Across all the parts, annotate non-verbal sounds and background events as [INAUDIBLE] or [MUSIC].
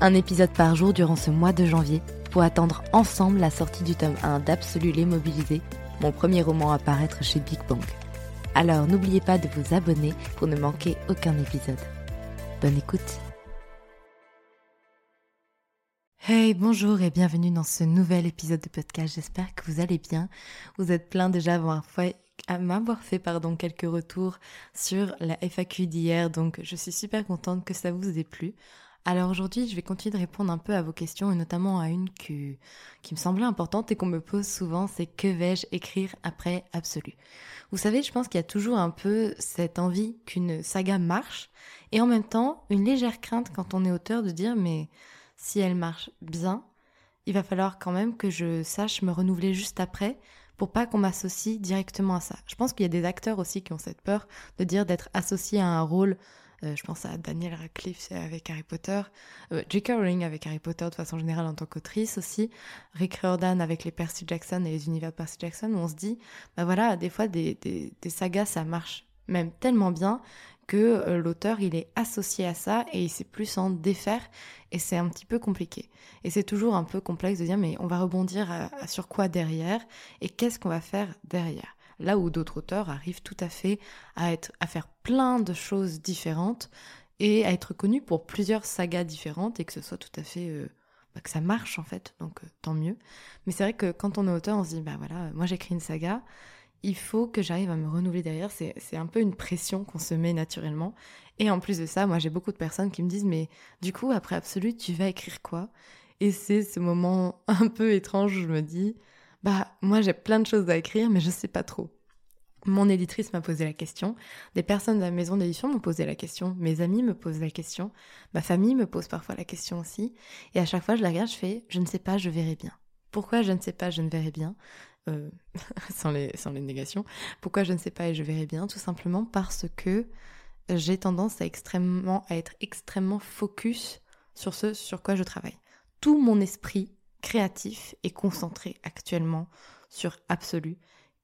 un épisode par jour durant ce mois de janvier pour attendre ensemble la sortie du tome 1 d'Absolu l'immobilisé, mon premier roman à paraître chez Big Bang. Alors n'oubliez pas de vous abonner pour ne manquer aucun épisode. Bonne écoute Hey, bonjour et bienvenue dans ce nouvel épisode de podcast. J'espère que vous allez bien. Vous êtes plein déjà à m'avoir fait pardon, quelques retours sur la FAQ d'hier, donc je suis super contente que ça vous ait plu. Alors aujourd'hui, je vais continuer de répondre un peu à vos questions et notamment à une qui me semblait importante et qu'on me pose souvent, c'est que vais-je écrire après Absolu? Vous savez, je pense qu'il y a toujours un peu cette envie qu'une saga marche et en même temps une légère crainte quand on est auteur de dire mais si elle marche bien, il va falloir quand même que je sache me renouveler juste après pour pas qu'on m'associe directement à ça. Je pense qu'il y a des acteurs aussi qui ont cette peur de dire d'être associé à un rôle. Euh, je pense à Daniel Radcliffe avec Harry Potter, euh, J.K. Rowling avec Harry Potter de façon générale en tant qu'autrice aussi, Rick Riordan avec les Percy Jackson et les univers Percy Jackson, où on se dit, bah voilà, des fois des, des sagas ça marche même tellement bien que euh, l'auteur il est associé à ça et il sait plus s'en défaire et c'est un petit peu compliqué. Et c'est toujours un peu complexe de dire mais on va rebondir sur quoi derrière et qu'est-ce qu'on va faire derrière. Là où d'autres auteurs arrivent tout à fait à être à faire plein de choses différentes et à être connus pour plusieurs sagas différentes et que ce soit tout à fait euh, bah, que ça marche en fait donc euh, tant mieux. Mais c'est vrai que quand on est auteur on se dit bah voilà moi j'écris une saga il faut que j'arrive à me renouveler derrière. C'est un peu une pression qu'on se met naturellement. Et en plus de ça, moi j'ai beaucoup de personnes qui me disent mais du coup après Absolu tu vas écrire quoi? Et c'est ce moment [LAUGHS] un peu étrange où je me dis bah moi j'ai plein de choses à écrire mais je sais pas trop. Mon éditrice m'a posé la question, des personnes de la maison d'édition m'ont posé la question, mes amis me posent la question, ma famille me pose parfois la question aussi, et à chaque fois je la regarde, je fais je ne sais pas, je verrai bien. Pourquoi je ne sais pas, je ne verrai bien? Euh, [LAUGHS] sans, les, négations. Pourquoi je ne sais pas et je verrai bien? Tout simplement parce que j'ai tendance à, à être extrêmement focus sur ce sur quoi je travaille. Tout mon esprit créatif est concentré actuellement sur Absolu.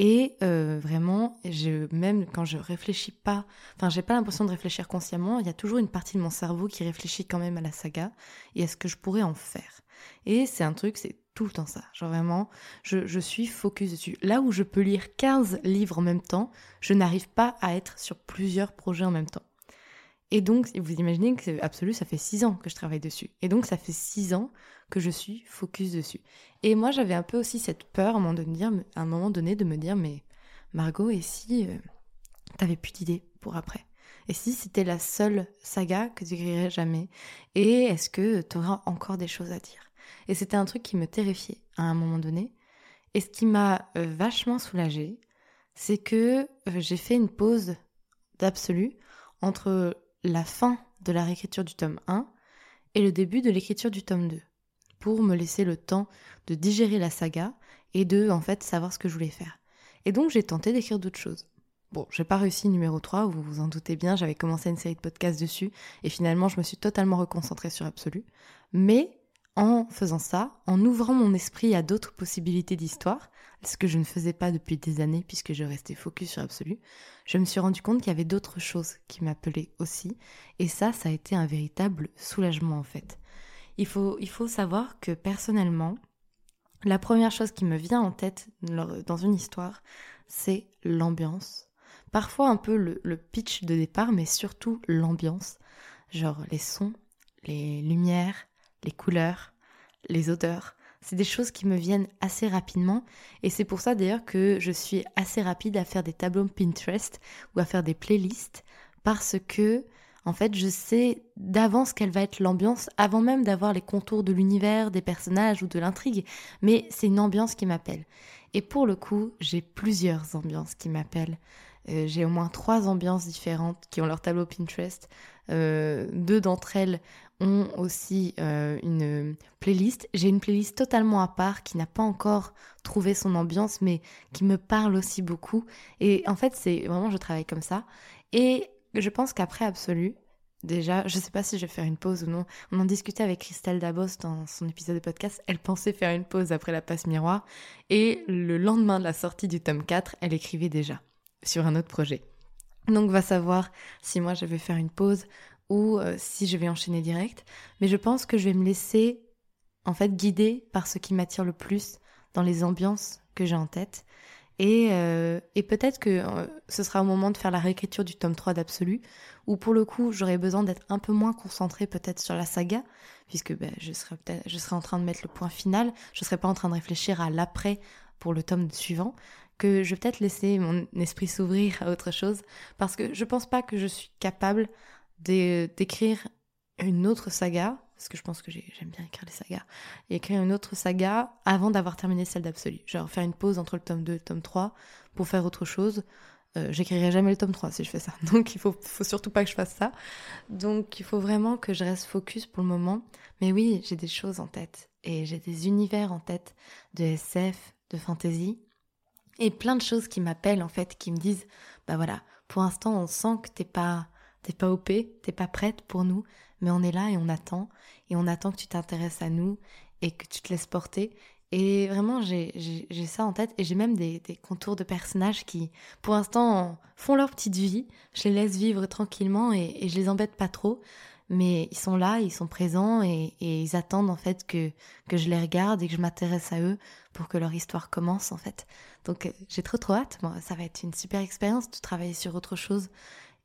Et euh, vraiment, je, même quand je réfléchis pas, enfin, j'ai pas l'impression de réfléchir consciemment, il y a toujours une partie de mon cerveau qui réfléchit quand même à la saga et à ce que je pourrais en faire. Et c'est un truc, c'est tout le temps ça. Genre vraiment, je, suis focus dessus. Là où je peux lire 15 livres en même temps, je n'arrive pas à être sur plusieurs projets en même temps. Et donc, vous imaginez que c'est absolu, ça fait 6 ans que je travaille dessus. Et donc, ça fait 6 ans que je suis focus dessus. Et moi, j'avais un peu aussi cette peur à un moment donné, de, me dire, mais Margot, et si euh, t'avais plus d'idées pour après? Et si c'était la seule saga que tu écrirais jamais? Et est-ce que tu auras encore des choses à dire? Et c'était un truc qui me terrifiait à un moment donné. Et ce qui m'a euh, vachement soulagée, c'est que euh, j'ai fait une pause d'absolu entre la fin de la réécriture du tome 1 et le début de l'écriture du tome 2 pour me laisser le temps de digérer la saga et de en fait savoir ce que je voulais faire. Et donc j'ai tenté d'écrire d'autres choses. Bon, j'ai pas réussi numéro 3, vous vous en doutez bien, j'avais commencé une série de podcasts dessus et finalement je me suis totalement reconcentrée sur Absolu. Mais en faisant ça, en ouvrant mon esprit à d'autres possibilités d'histoire, ce que je ne faisais pas depuis des années puisque je restais focus sur Absolu, je me suis rendu compte qu'il y avait d'autres choses qui m'appelaient aussi. Et ça, ça a été un véritable soulagement en fait. Il faut, il faut savoir que personnellement, la première chose qui me vient en tête dans une histoire, c'est l'ambiance. Parfois un peu le pitch de départ, mais surtout l'ambiance. Genre les sons, les lumières, les couleurs, les odeurs. C'est des choses qui me viennent assez rapidement et c'est pour ça d'ailleurs que je suis assez rapide à faire des tableaux Pinterest ou à faire des playlists parce que en fait je sais d'avance quelle va être l'ambiance avant même d'avoir les contours de l'univers, des personnages ou de l'intrigue, mais c'est une ambiance qui m'appelle. Et pour le coup, j'ai plusieurs ambiances qui m'appellent. Euh, j'ai au moins trois ambiances différentes qui ont leur tableau Pinterest. Euh, deux d'entre elles ont aussi euh, une playlist. J'ai une playlist totalement à part qui n'a pas encore trouvé son ambiance, mais qui me parle aussi beaucoup. Et en fait, c'est vraiment, je travaille comme ça. Et je pense qu'après Absolu, déjà, je ne sais pas si je vais faire une pause ou non. On en discutait avec Christelle Dabos dans son épisode de podcast. Elle pensait faire une pause après la passe miroir. Et le lendemain de la sortie du tome 4, elle écrivait déjà sur un autre projet. Donc va savoir si moi je vais faire une pause ou euh, si je vais enchaîner direct. Mais je pense que je vais me laisser en fait guider par ce qui m'attire le plus dans les ambiances que j'ai en tête. Et, euh, et peut-être que euh, ce sera au moment de faire la réécriture du tome 3 d'Absolu, où pour le coup j'aurai besoin d'être un peu moins concentrée peut-être sur la saga, puisque ben, je, serai je en train de mettre le point final, je ne serai pas en train de réfléchir à l'après pour le tome suivant, que je vais peut-être laisser mon esprit s'ouvrir à autre chose, parce que je pense pas que je suis capable d'écrire une autre saga, parce que je pense que j'aime bien écrire les sagas, et écrire une autre saga avant d'avoir terminé celle d'Absolu. Genre faire une pause entre le tome 2 et le tome 3 pour faire autre chose. Euh, j'écrirai jamais le tome 3 si je fais ça. [LAUGHS] Donc il faut, faut surtout pas que je fasse ça. Donc il faut vraiment que je reste focus pour le moment. Mais oui, j'ai des choses en tête. Et j'ai des univers en tête de SF, de fantasy. Et plein de choses qui m'appellent en fait, qui me disent, bah voilà, pour l'instant on sent que t'es pas, t'es pas OP, t'es pas prête pour nous, mais on est là et on attend, et on attend que tu t'intéresses à nous et que tu te laisses porter. Et vraiment, j'ai ça en tête, et j'ai même des, des, contours de personnages qui, pour l'instant, font leur petite vie. Je les laisse vivre tranquillement et, et je les embête pas trop mais ils sont là, ils sont présents et, ils attendent en fait que, que je les regarde et que je m'intéresse à eux pour que leur histoire commence en fait. Donc euh, j'ai trop trop hâte, ça va être une super expérience de travailler sur autre chose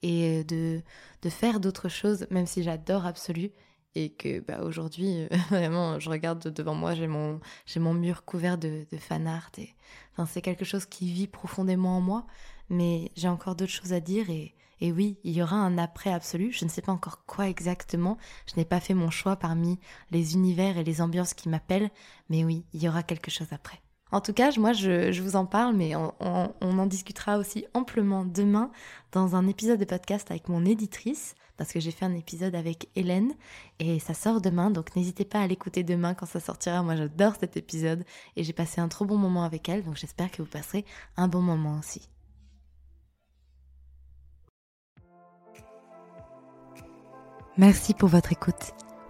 et euh, de, de faire d'autres choses, même si j'adore Absolu et que bah, aujourd'hui [LAUGHS] vraiment je regarde devant moi j'ai mon mon mur couvert de, de fan art et enfin, c'est quelque chose qui vit profondément en moi mais j'ai encore d'autres choses à dire et et oui, il y aura un après absolu, je ne sais pas encore quoi exactement, je n'ai pas fait mon choix parmi les univers et les ambiances qui m'appellent, mais oui, il y aura quelque chose après. En tout cas, moi, je, vous en parle, mais on, en discutera aussi amplement demain dans un épisode de podcast avec mon éditrice, parce que j'ai fait un épisode avec Hélène, et ça sort demain, donc n'hésitez pas à l'écouter demain quand ça sortira. Moi, j'adore cet épisode, et j'ai passé un trop bon moment avec elle, donc j'espère que vous passerez un bon moment aussi. Merci pour votre écoute.